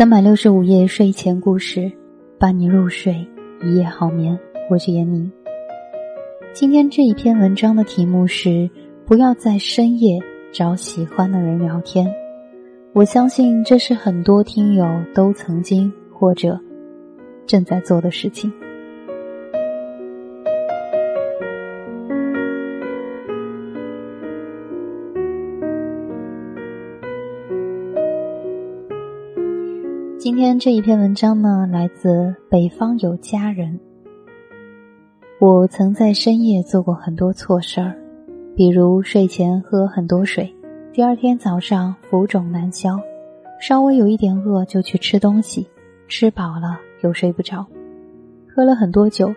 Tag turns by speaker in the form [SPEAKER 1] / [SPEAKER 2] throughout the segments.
[SPEAKER 1] 三百六十五夜睡前故事，伴你入睡，一夜好眠。我是闫宁。今天这一篇文章的题目是：不要在深夜找喜欢的人聊天。我相信这是很多听友都曾经或者正在做的事情。今天这一篇文章呢，来自北方有佳人。我曾在深夜做过很多错事儿，比如睡前喝很多水，第二天早上浮肿难消，稍微有一点饿就去吃东西，吃饱了又睡不着，喝了很多酒，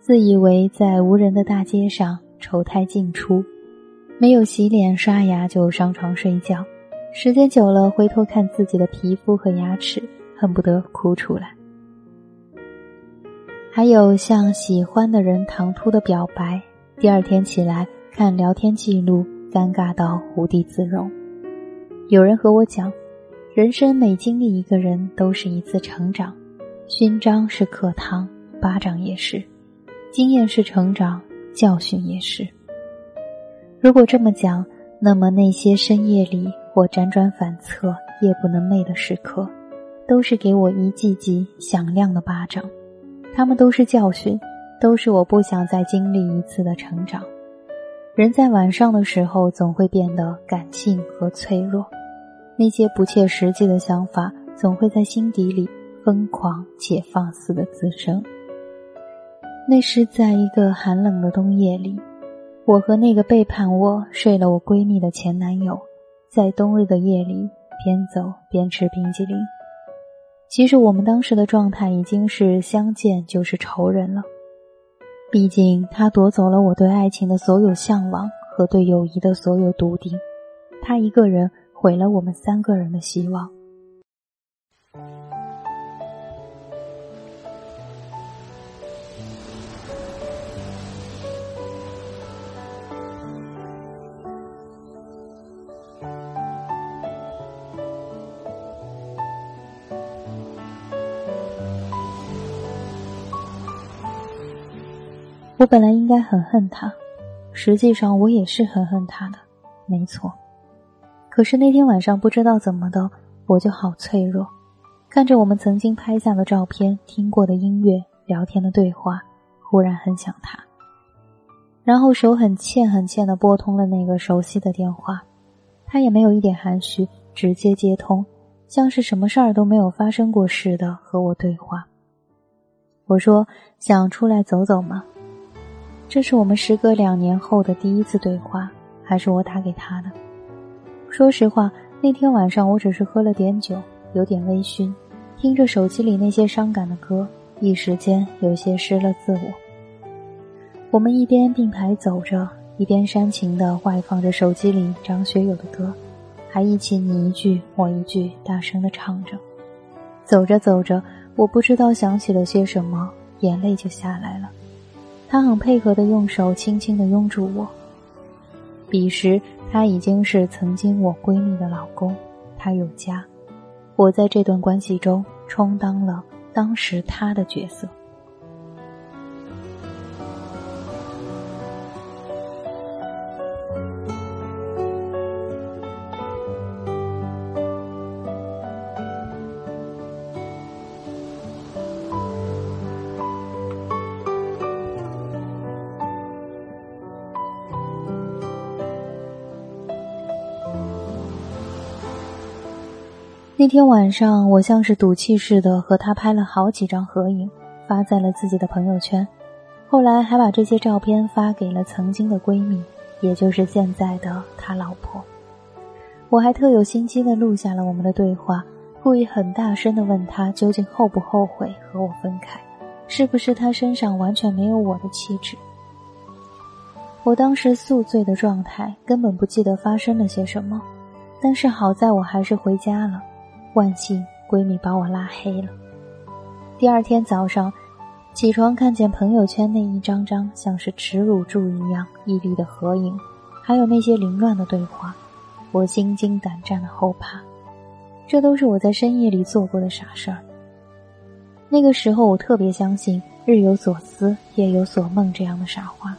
[SPEAKER 1] 自以为在无人的大街上丑态尽出，没有洗脸刷牙就上床睡觉。时间久了，回头看自己的皮肤和牙齿，恨不得哭出来。还有向喜欢的人唐突的表白，第二天起来看聊天记录，尴尬到无地自容。有人和我讲，人生每经历一个人都是一次成长，勋章是课堂，巴掌也是；经验是成长，教训也是。如果这么讲，那么那些深夜里。我辗转反侧、夜不能寐的时刻，都是给我一记记响亮的巴掌。他们都是教训，都是我不想再经历一次的成长。人在晚上的时候，总会变得感性和脆弱，那些不切实际的想法，总会在心底里疯狂且放肆的滋生。那是在一个寒冷的冬夜里，我和那个背叛我、睡了我闺蜜的前男友。在冬日的夜里，边走边吃冰激凌。其实我们当时的状态已经是相见就是仇人了。毕竟他夺走了我对爱情的所有向往和对友谊的所有笃定，他一个人毁了我们三个人的希望。我本来应该很恨他，实际上我也是很恨他的，没错。可是那天晚上不知道怎么的，我就好脆弱，看着我们曾经拍下的照片、听过的音乐、聊天的对话，忽然很想他。然后手很欠很欠的拨通了那个熟悉的电话，他也没有一点含蓄，直接接通，像是什么事儿都没有发生过似的和我对话。我说：“想出来走走吗？”这是我们时隔两年后的第一次对话，还是我打给他的？说实话，那天晚上我只是喝了点酒，有点微醺，听着手机里那些伤感的歌，一时间有些失了自我。我们一边并排走着，一边煽情的外放着手机里张学友的歌，还一起你一句我一句大声的唱着。走着走着，我不知道想起了些什么，眼泪就下来了。他很配合的用手轻轻的拥住我。彼时他已经是曾经我闺蜜的老公，他有家，我在这段关系中充当了当时他的角色。那天晚上，我像是赌气似的和他拍了好几张合影，发在了自己的朋友圈。后来还把这些照片发给了曾经的闺蜜，也就是现在的他老婆。我还特有心机的录下了我们的对话，故意很大声的问他究竟后不后悔和我分开，是不是他身上完全没有我的气质。我当时宿醉的状态，根本不记得发生了些什么，但是好在我还是回家了。万幸，闺蜜把我拉黑了。第二天早上起床，看见朋友圈那一张张像是耻辱柱一样屹立的合影，还有那些凌乱的对话，我心惊胆战的后怕。这都是我在深夜里做过的傻事儿。那个时候，我特别相信“日有所思，夜有所梦”这样的傻话，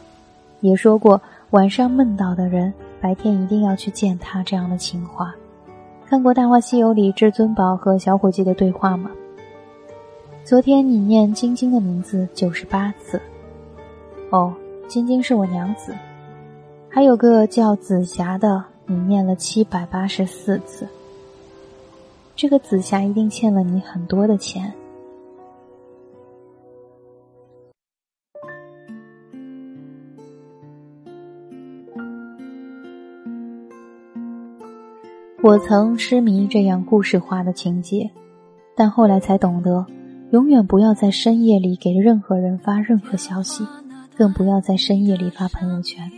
[SPEAKER 1] 也说过晚上梦到的人，白天一定要去见他这样的情话。看过《大话西游》里至尊宝和小伙计的对话吗？昨天你念晶晶的名字九十八次。哦，晶晶是我娘子。还有个叫紫霞的，你念了七百八十四次。这个紫霞一定欠了你很多的钱。我曾痴迷这样故事化的情节，但后来才懂得，永远不要在深夜里给任何人发任何消息，更不要在深夜里发朋友圈，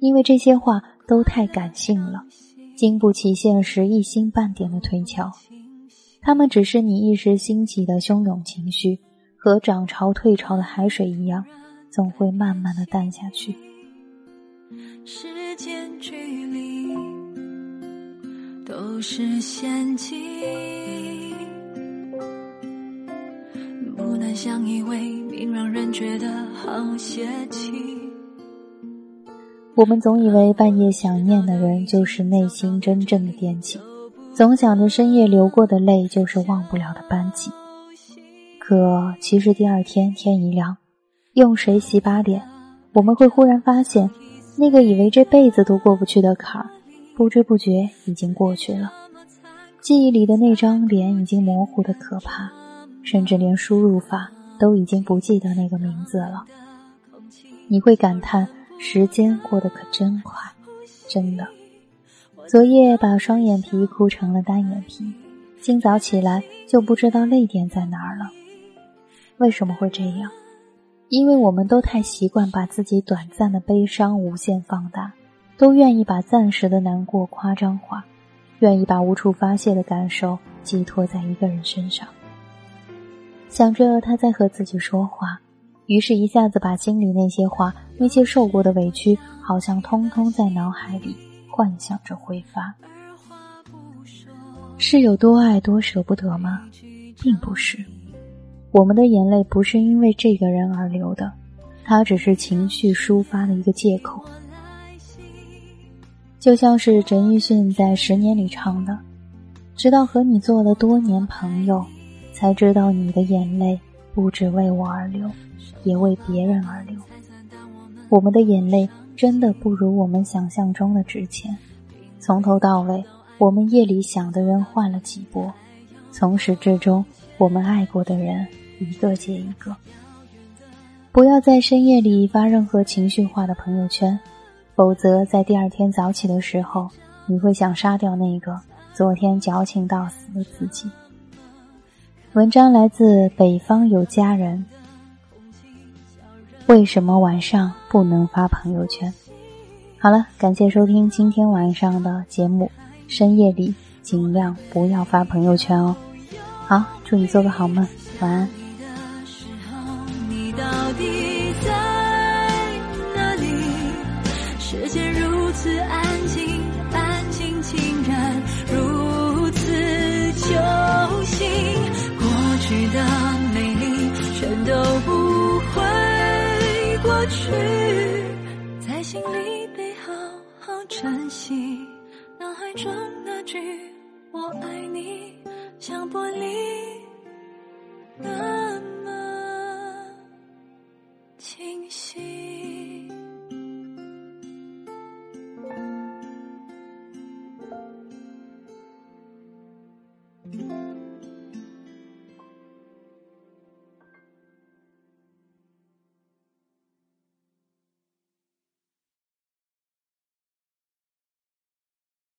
[SPEAKER 1] 因为这些话都太感性了，经不起现实一星半点的推敲。他们只是你一时兴起的汹涌情绪，和涨潮退潮的海水一样，总会慢慢的淡下去。时间距离。都是陷阱，不能相依为命，让人觉得好泄气。我们总以为半夜想念的人就是内心真正的惦记，总想着深夜流过的泪就是忘不了的班级。可其实第二天天一亮，用水洗把脸，我们会忽然发现，那个以为这辈子都过不去的坎儿。不知不觉已经过去了，记忆里的那张脸已经模糊的可怕，甚至连输入法都已经不记得那个名字了。你会感叹时间过得可真快，真的。昨夜把双眼皮哭成了单眼皮，今早起来就不知道泪点在哪儿了。为什么会这样？因为我们都太习惯把自己短暂的悲伤无限放大。都愿意把暂时的难过夸张化，愿意把无处发泄的感受寄托在一个人身上。想着他在和自己说话，于是一下子把心里那些话、那些受过的委屈，好像通通在脑海里幻想着挥发。是有多爱多舍不得吗？并不是，我们的眼泪不是因为这个人而流的，他只是情绪抒发的一个借口。就像是陈奕迅在《十年》里唱的：“直到和你做了多年朋友，才知道你的眼泪不只为我而流，也为别人而流。我们的眼泪真的不如我们想象中的值钱。从头到尾，我们夜里想的人换了几波，从始至终，我们爱过的人一个接一个。不要在深夜里发任何情绪化的朋友圈。”否则，在第二天早起的时候，你会想杀掉那个昨天矫情到死的自己。文章来自北方有佳人。为什么晚上不能发朋友圈？好了，感谢收听今天晚上的节目。深夜里尽量不要发朋友圈哦。好，祝你做个好梦，晚安。去在心里被好好珍惜脑海中那句我爱你像玻璃那么清晰。